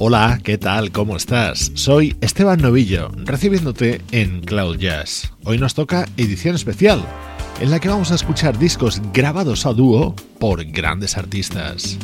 Hola, ¿qué tal? ¿Cómo estás? Soy Esteban Novillo, recibiéndote en Cloud Jazz. Hoy nos toca edición especial, en la que vamos a escuchar discos grabados a dúo por grandes artistas.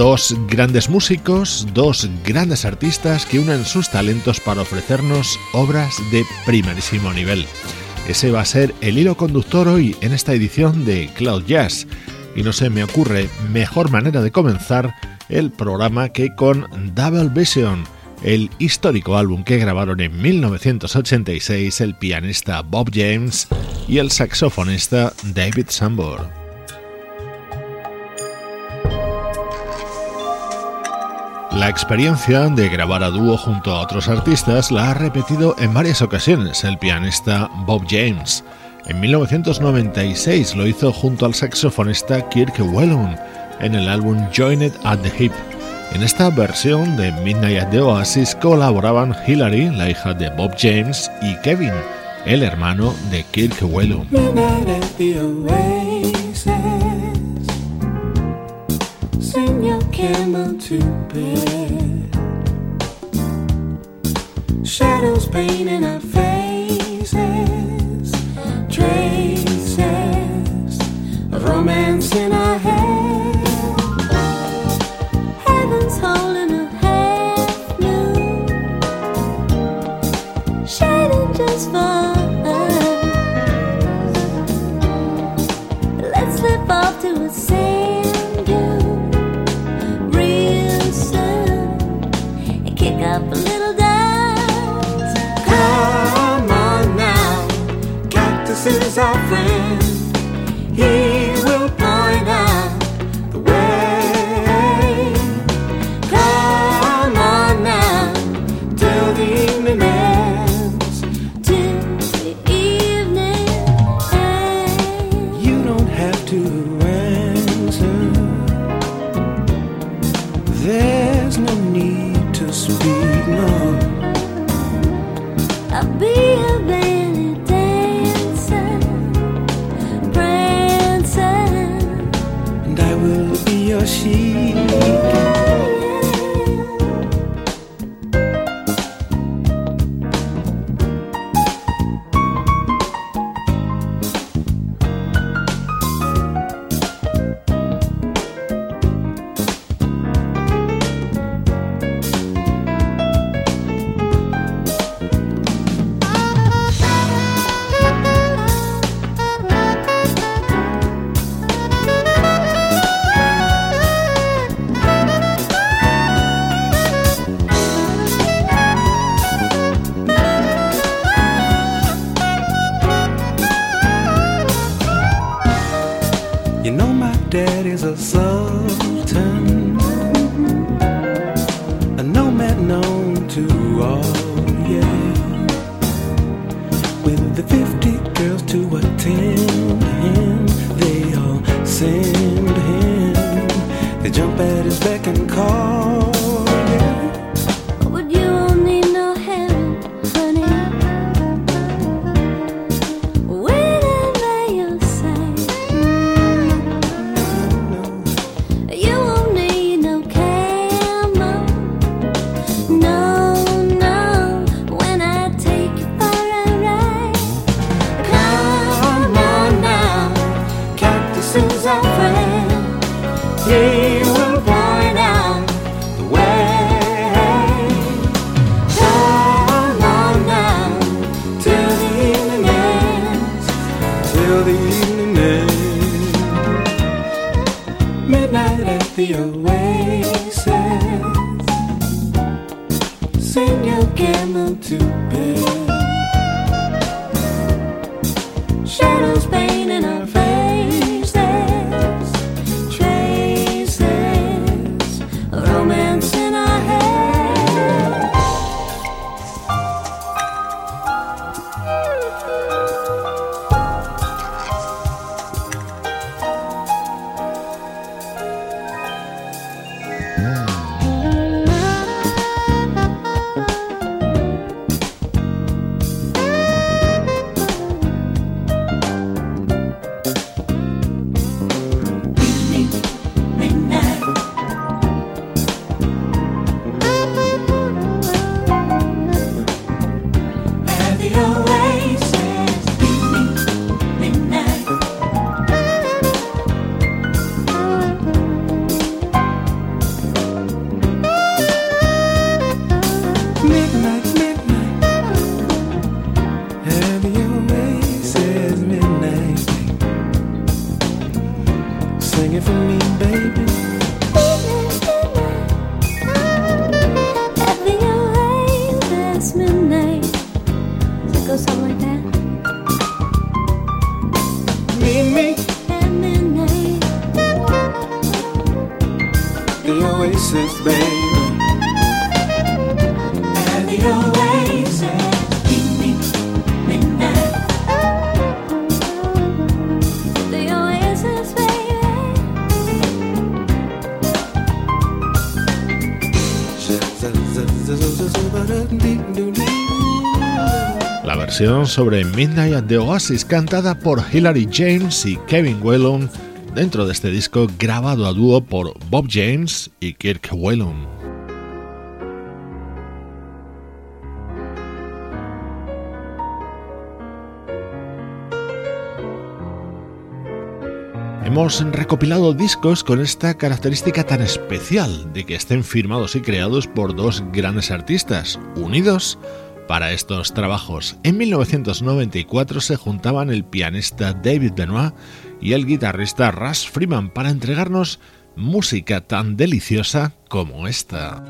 Dos grandes músicos, dos grandes artistas que unen sus talentos para ofrecernos obras de primerísimo nivel. Ese va a ser el hilo conductor hoy en esta edición de Cloud Jazz. Y no se me ocurre mejor manera de comenzar el programa que con Double Vision, el histórico álbum que grabaron en 1986 el pianista Bob James y el saxofonista David Sambor. La experiencia de grabar a dúo junto a otros artistas la ha repetido en varias ocasiones el pianista Bob James. En 1996 lo hizo junto al saxofonista Kirk Whelan en el álbum Joined at the Hip. En esta versión de Midnight at the Oasis colaboraban Hilary, la hija de Bob James, y Kevin, el hermano de Kirk Whelan. shadows painting a face. 이어시 baby. Sobre Midnight at the Oasis cantada por Hilary James y Kevin Whelan dentro de este disco grabado a dúo por Bob James y Kirk Whelan. Hemos recopilado discos con esta característica tan especial de que estén firmados y creados por dos grandes artistas, unidos para estos trabajos. En 1994 se juntaban el pianista David Benoit y el guitarrista Russ Freeman para entregarnos música tan deliciosa como esta.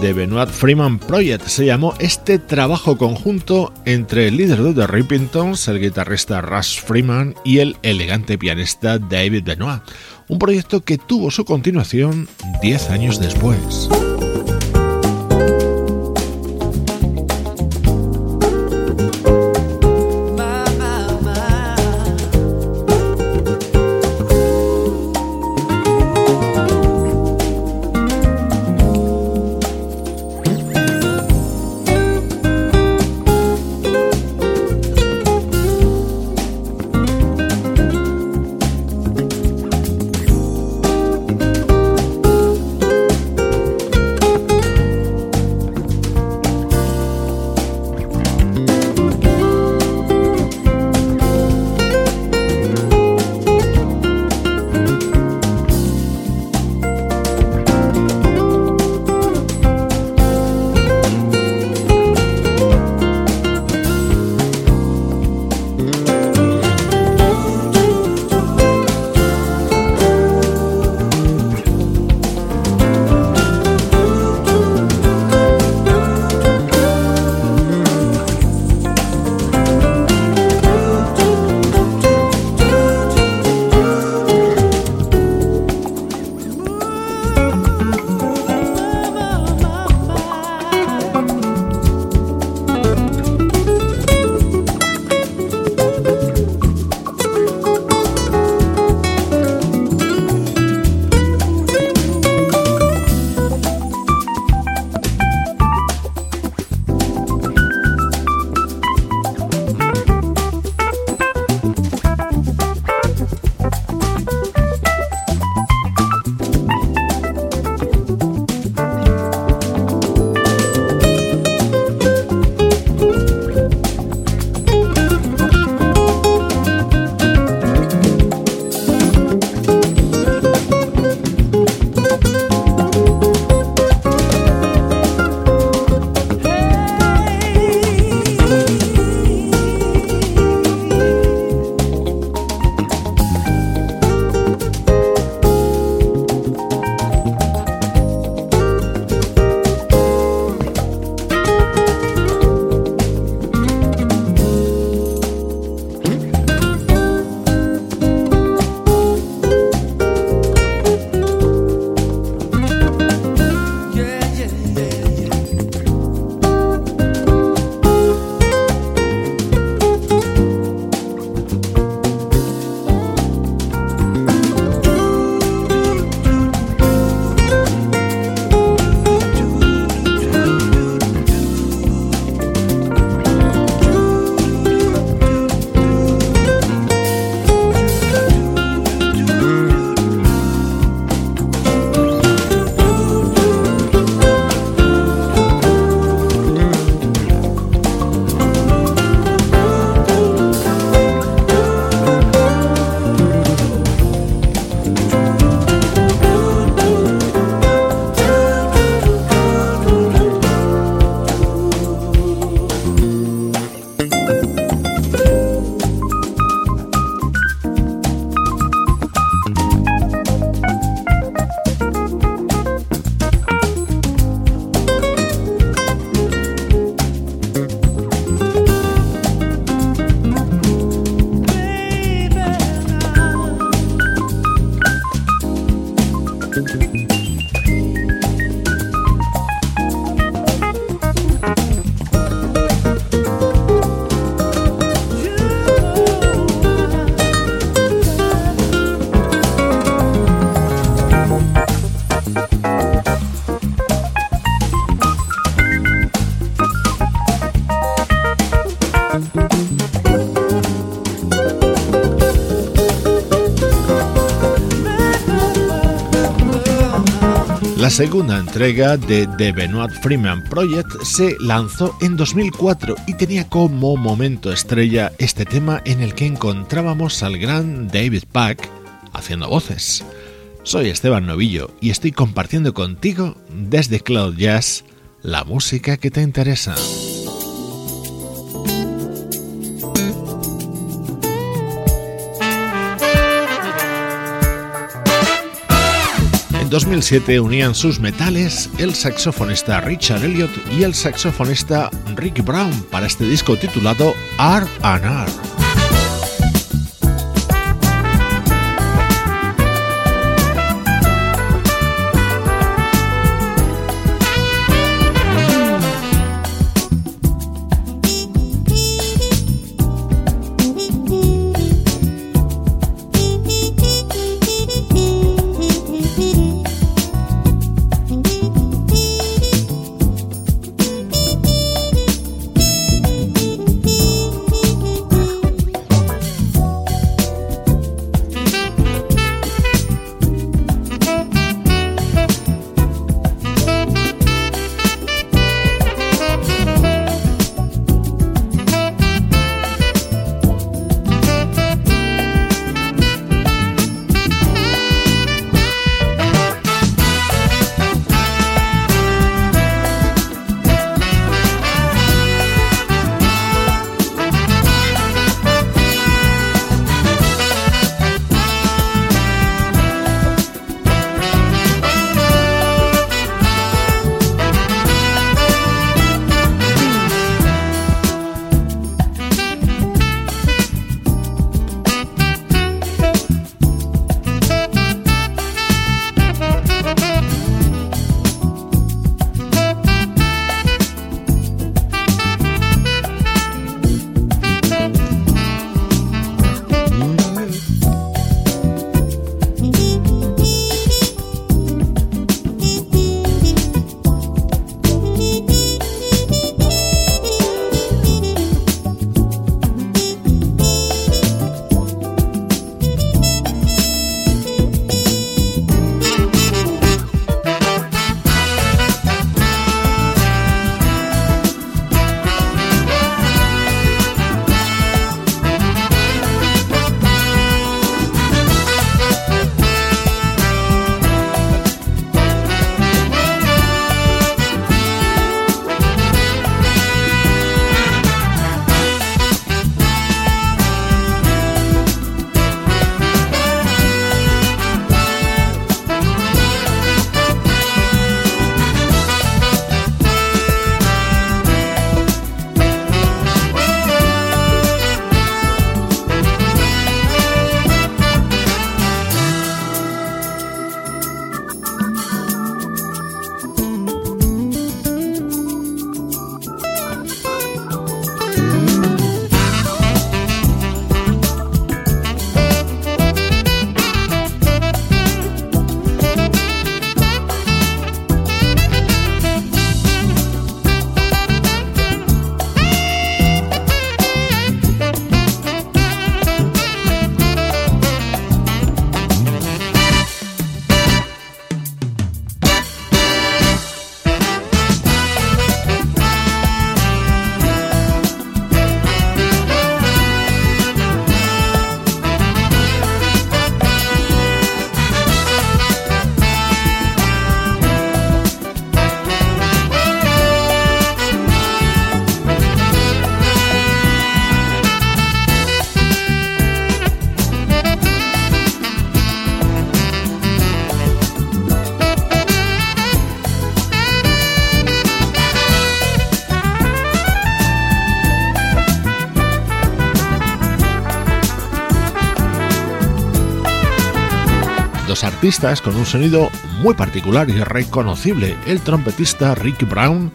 The Benoit Freeman Project se llamó este trabajo conjunto entre el líder de The Rippingtons, el guitarrista Russ Freeman, y el elegante pianista David Benoit, un proyecto que tuvo su continuación 10 años después. Segunda entrega de The Benoit Freeman Project se lanzó en 2004 y tenía como momento estrella este tema en el que encontrábamos al gran David Pack haciendo voces. Soy Esteban Novillo y estoy compartiendo contigo desde Cloud Jazz la música que te interesa. 2007 unían sus metales el saxofonista Richard Elliot y el saxofonista Rick Brown para este disco titulado R&R. Con un sonido muy particular y reconocible, el trompetista Rick Brown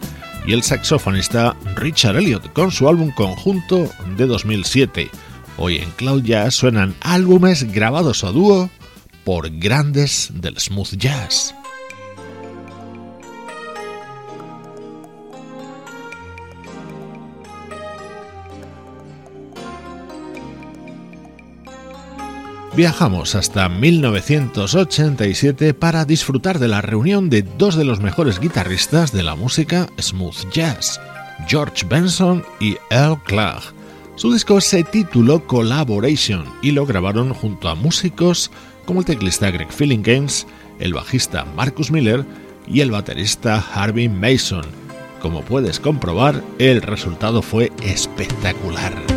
y el saxofonista Richard Elliot con su álbum conjunto de 2007. Hoy en Cloud Jazz suenan álbumes grabados a dúo por grandes del smooth jazz. Viajamos hasta 1987 para disfrutar de la reunión de dos de los mejores guitarristas de la música smooth jazz, George Benson y Earl Clark. Su disco se tituló Collaboration y lo grabaron junto a músicos como el teclista Greg Games, el bajista Marcus Miller y el baterista Harvey Mason. Como puedes comprobar, el resultado fue espectacular.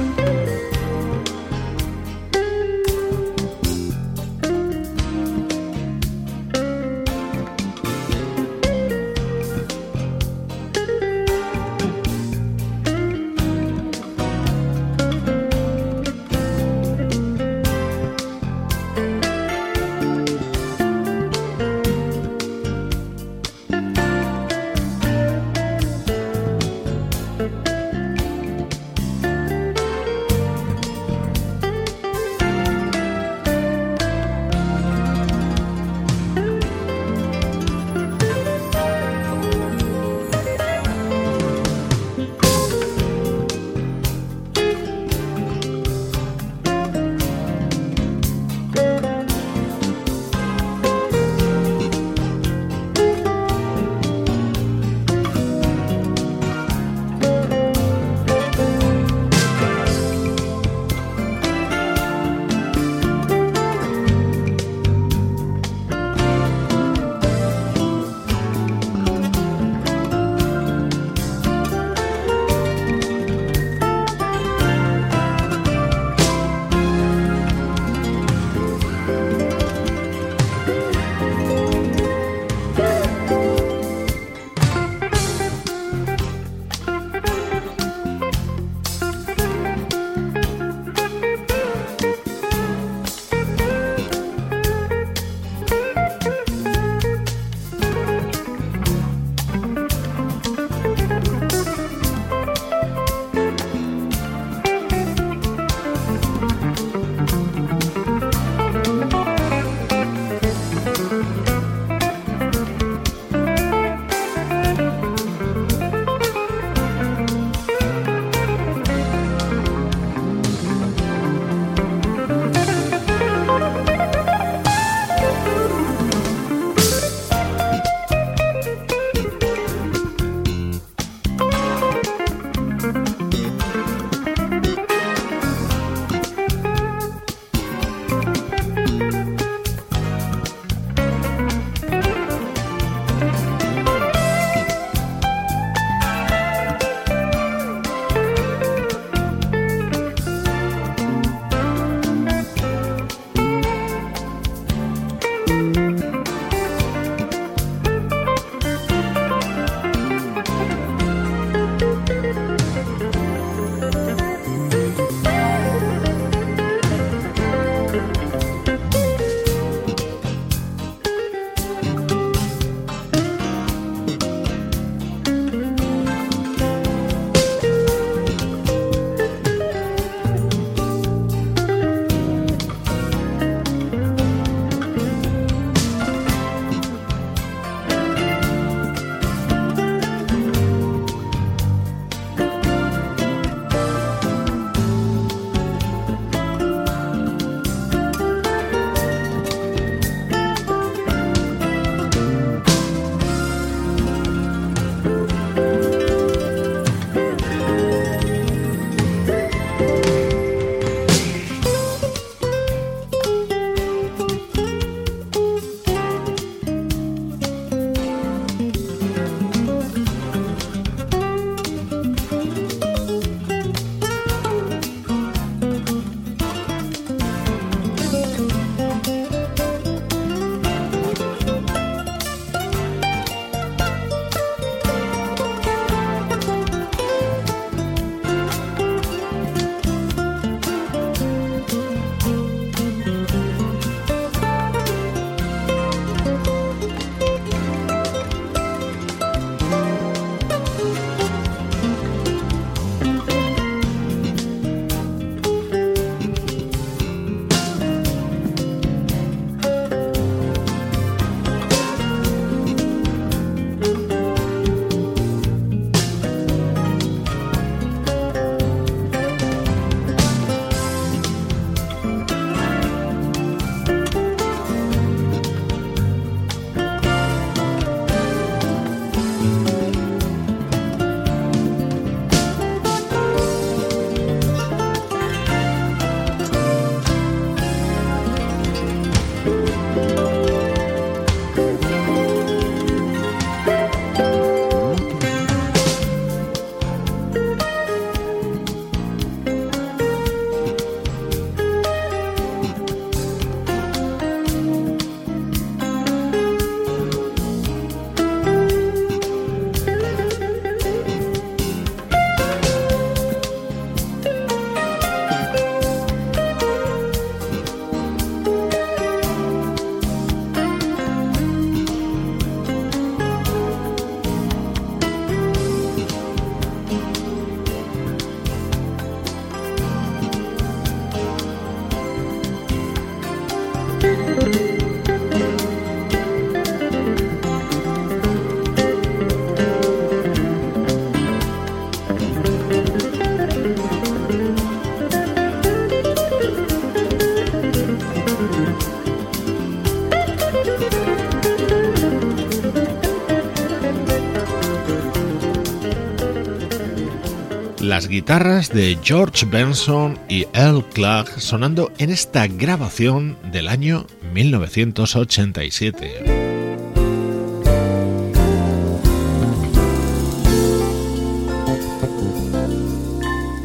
Las guitarras de George Benson y Earl Clark sonando en esta grabación del año 1987.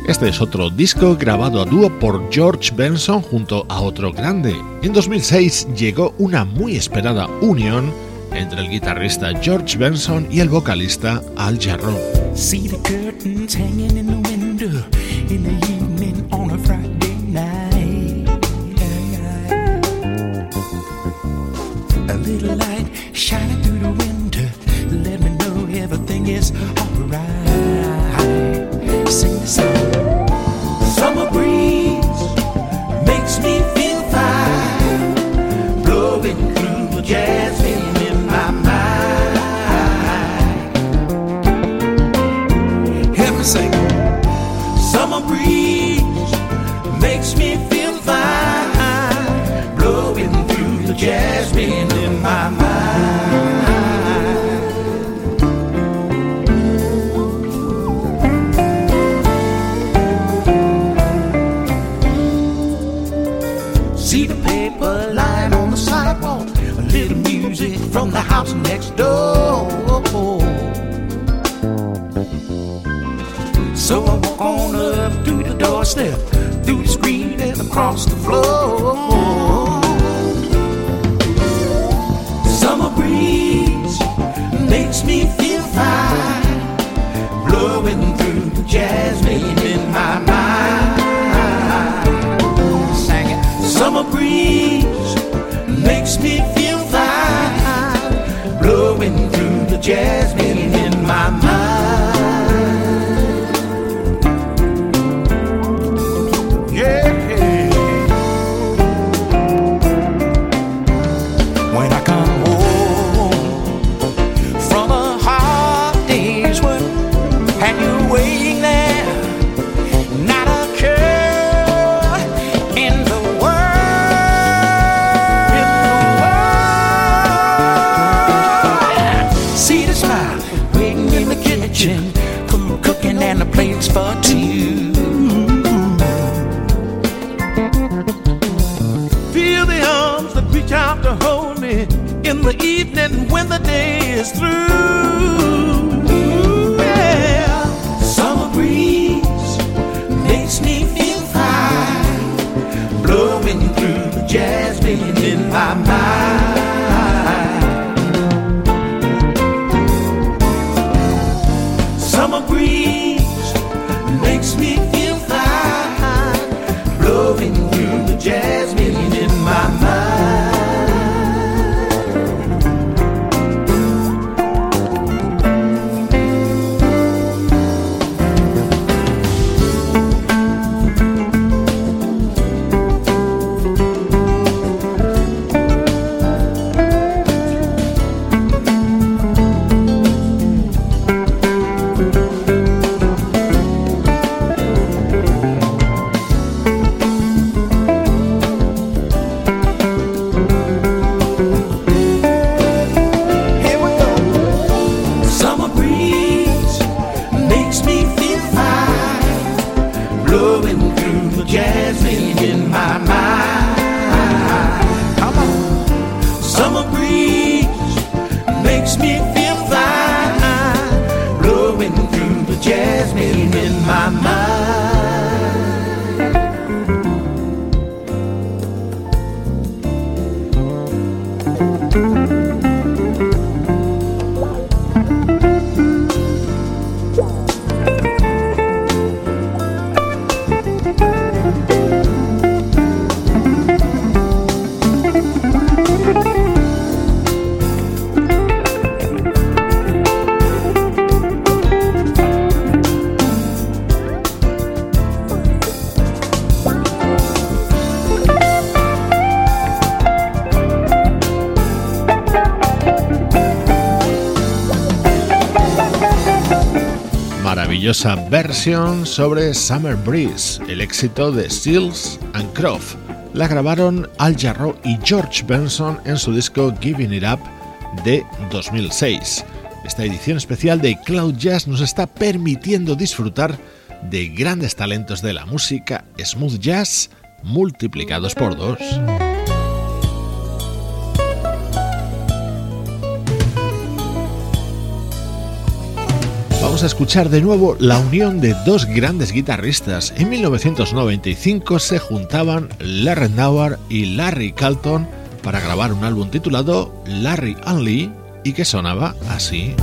Este es otro disco grabado a dúo por George Benson junto a otro grande. En 2006 llegó una muy esperada unión entre el guitarrista George Benson y el vocalista Al Jarreau. Door. So I walk on up to the doorstep, through the screen and across the floor. Summer breeze makes me feel fine, blowing through the jasmine in my mind. Summer breeze makes me feel jasmine in my mind. When the day is through. Versión sobre Summer Breeze, el éxito de Seals and Croft. La grabaron Al Jarreau y George Benson en su disco Giving It Up de 2006. Esta edición especial de Cloud Jazz nos está permitiendo disfrutar de grandes talentos de la música smooth jazz multiplicados por dos. Vamos a escuchar de nuevo la unión de dos grandes guitarristas. En 1995 se juntaban Larry Nauer y Larry Calton para grabar un álbum titulado Larry Only y que sonaba así.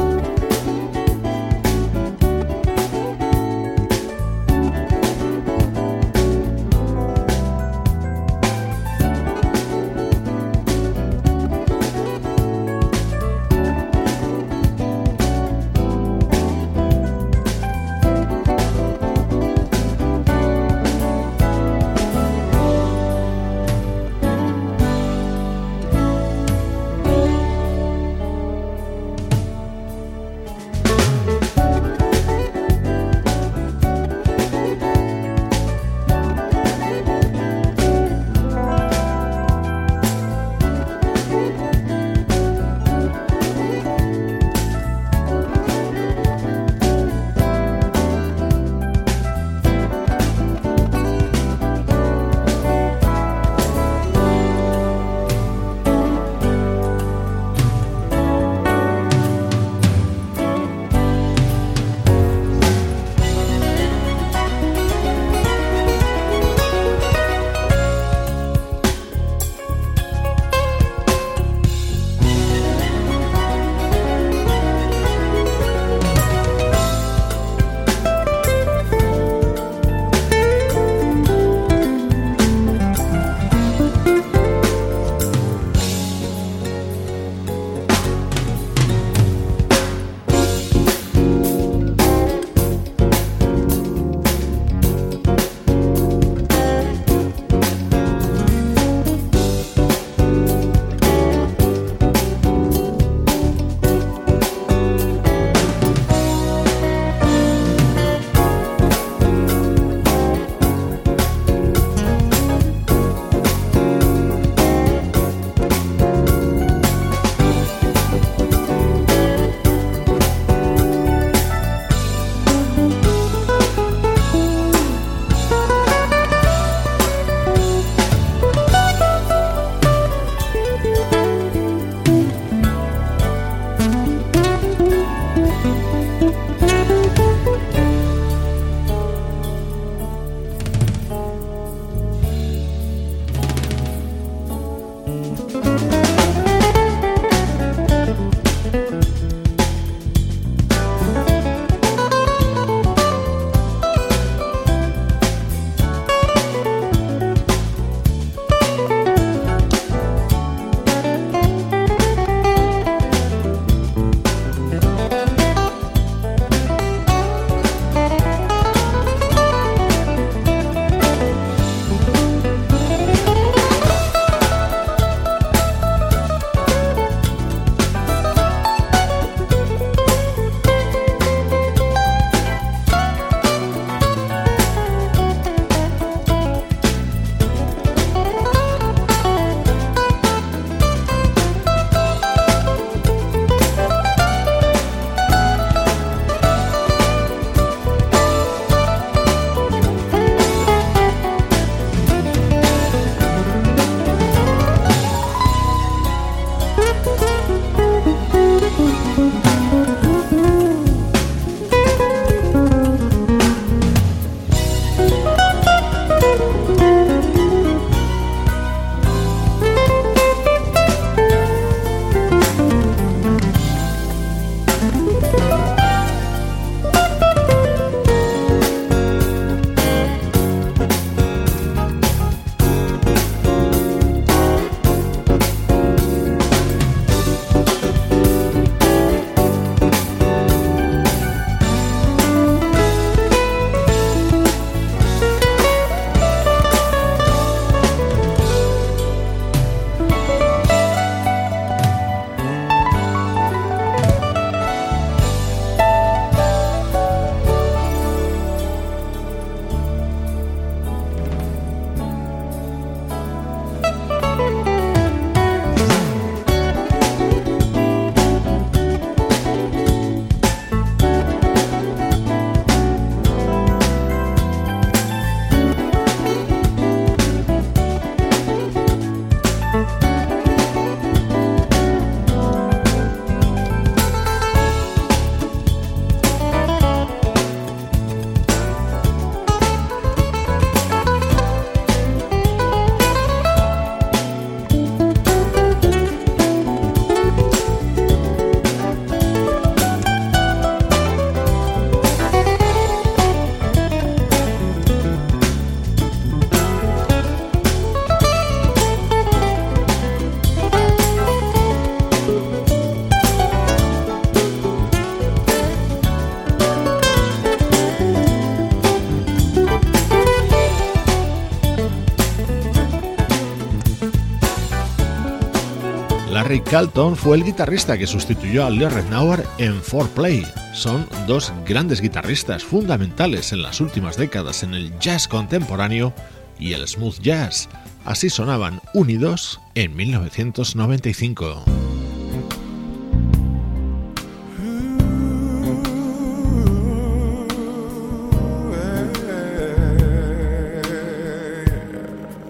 Gary Calton fue el guitarrista que sustituyó a Lee Rednauer en 4Play. Son dos grandes guitarristas fundamentales en las últimas décadas en el jazz contemporáneo y el smooth jazz. Así sonaban unidos en 1995.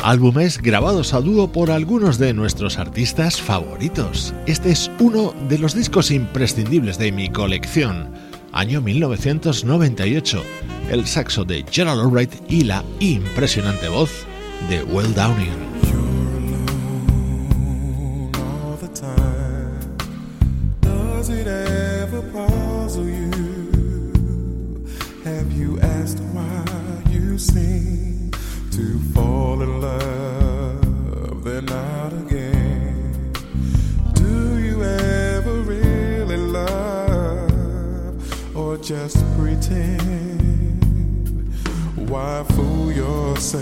Álbumes grabados a dúo por algunos de nuestros artistas favoritos. Este es uno de los discos imprescindibles de mi colección, año 1998, el saxo de Gerald Albright y la impresionante voz de Will Downing. Just pretend. Why fool yourself?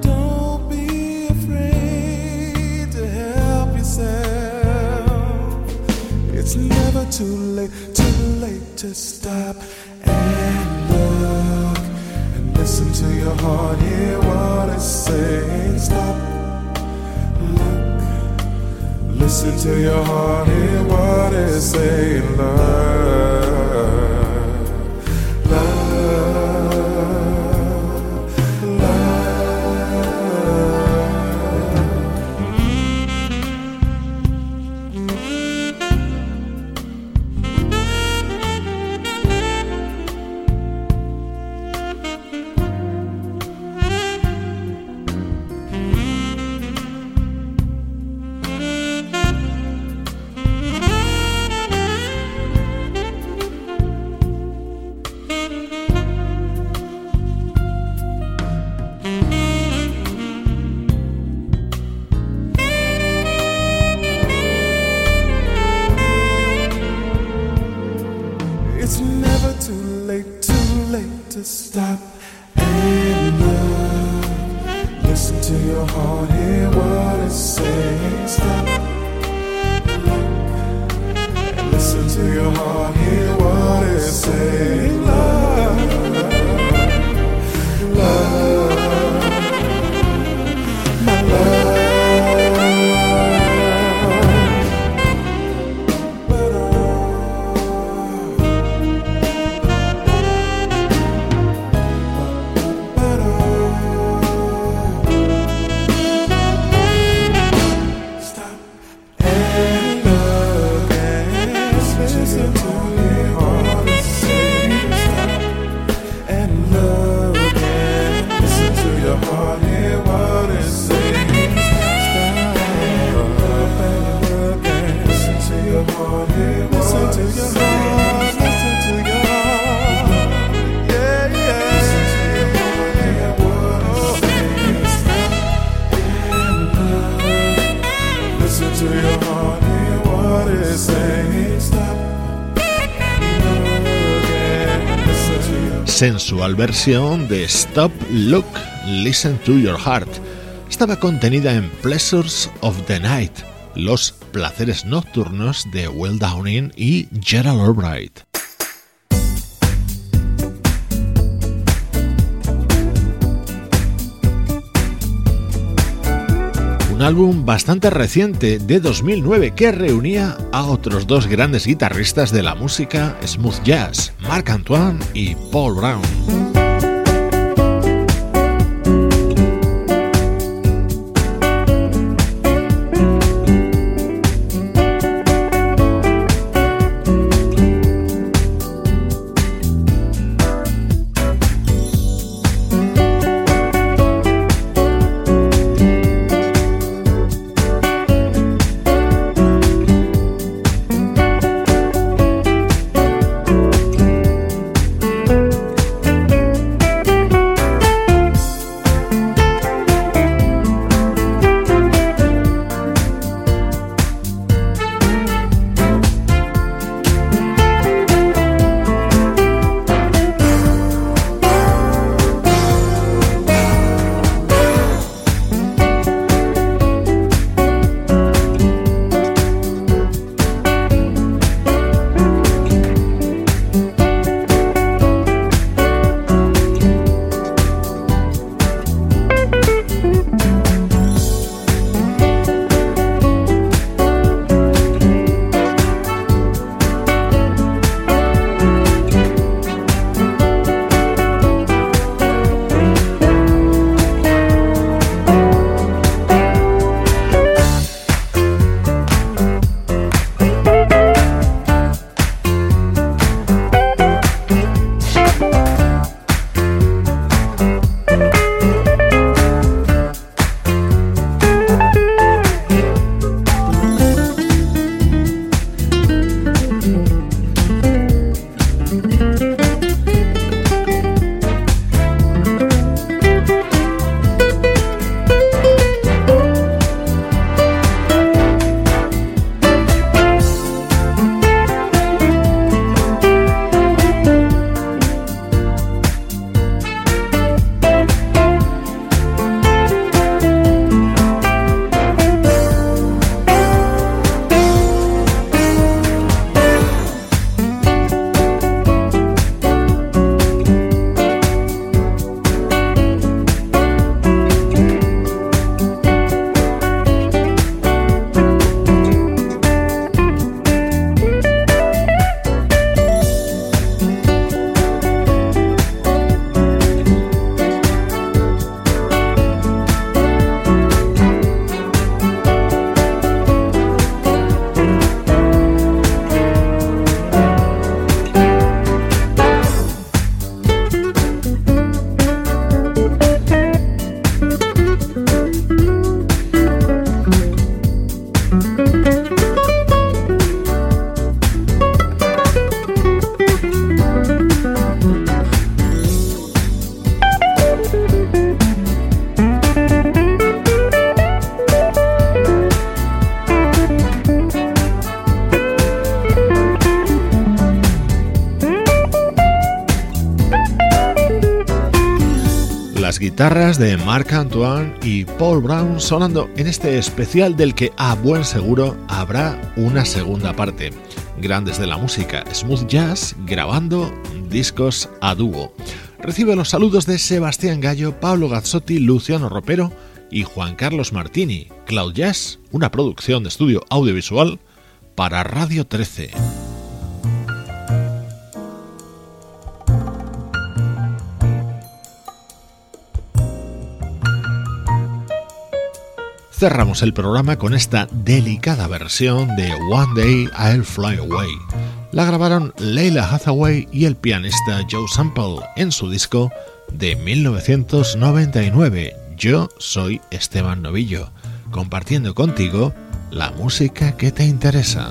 Don't be afraid to help yourself. It's never too late, too late to stop and look and listen to your heart. Hear what it's saying. Stop, Listen to your heart, hear what it's saying, love. Sensual versión de Stop, Look, Listen to Your Heart. Estaba contenida en Pleasures of the Night, los placeres nocturnos de Will Downing y Gerald Albright. Álbum bastante reciente de 2009 que reunía a otros dos grandes guitarristas de la música smooth jazz, Marc Antoine y Paul Brown. Marc Antoine y Paul Brown sonando en este especial del que a buen seguro habrá una segunda parte. Grandes de la música, smooth jazz, grabando discos a dúo. Recibe los saludos de Sebastián Gallo, Pablo Gazzotti, Luciano Ropero y Juan Carlos Martini. Cloud Jazz, una producción de estudio audiovisual para Radio 13. Cerramos el programa con esta delicada versión de One Day I'll Fly Away. La grabaron Leila Hathaway y el pianista Joe Sample en su disco de 1999. Yo soy Esteban Novillo, compartiendo contigo la música que te interesa.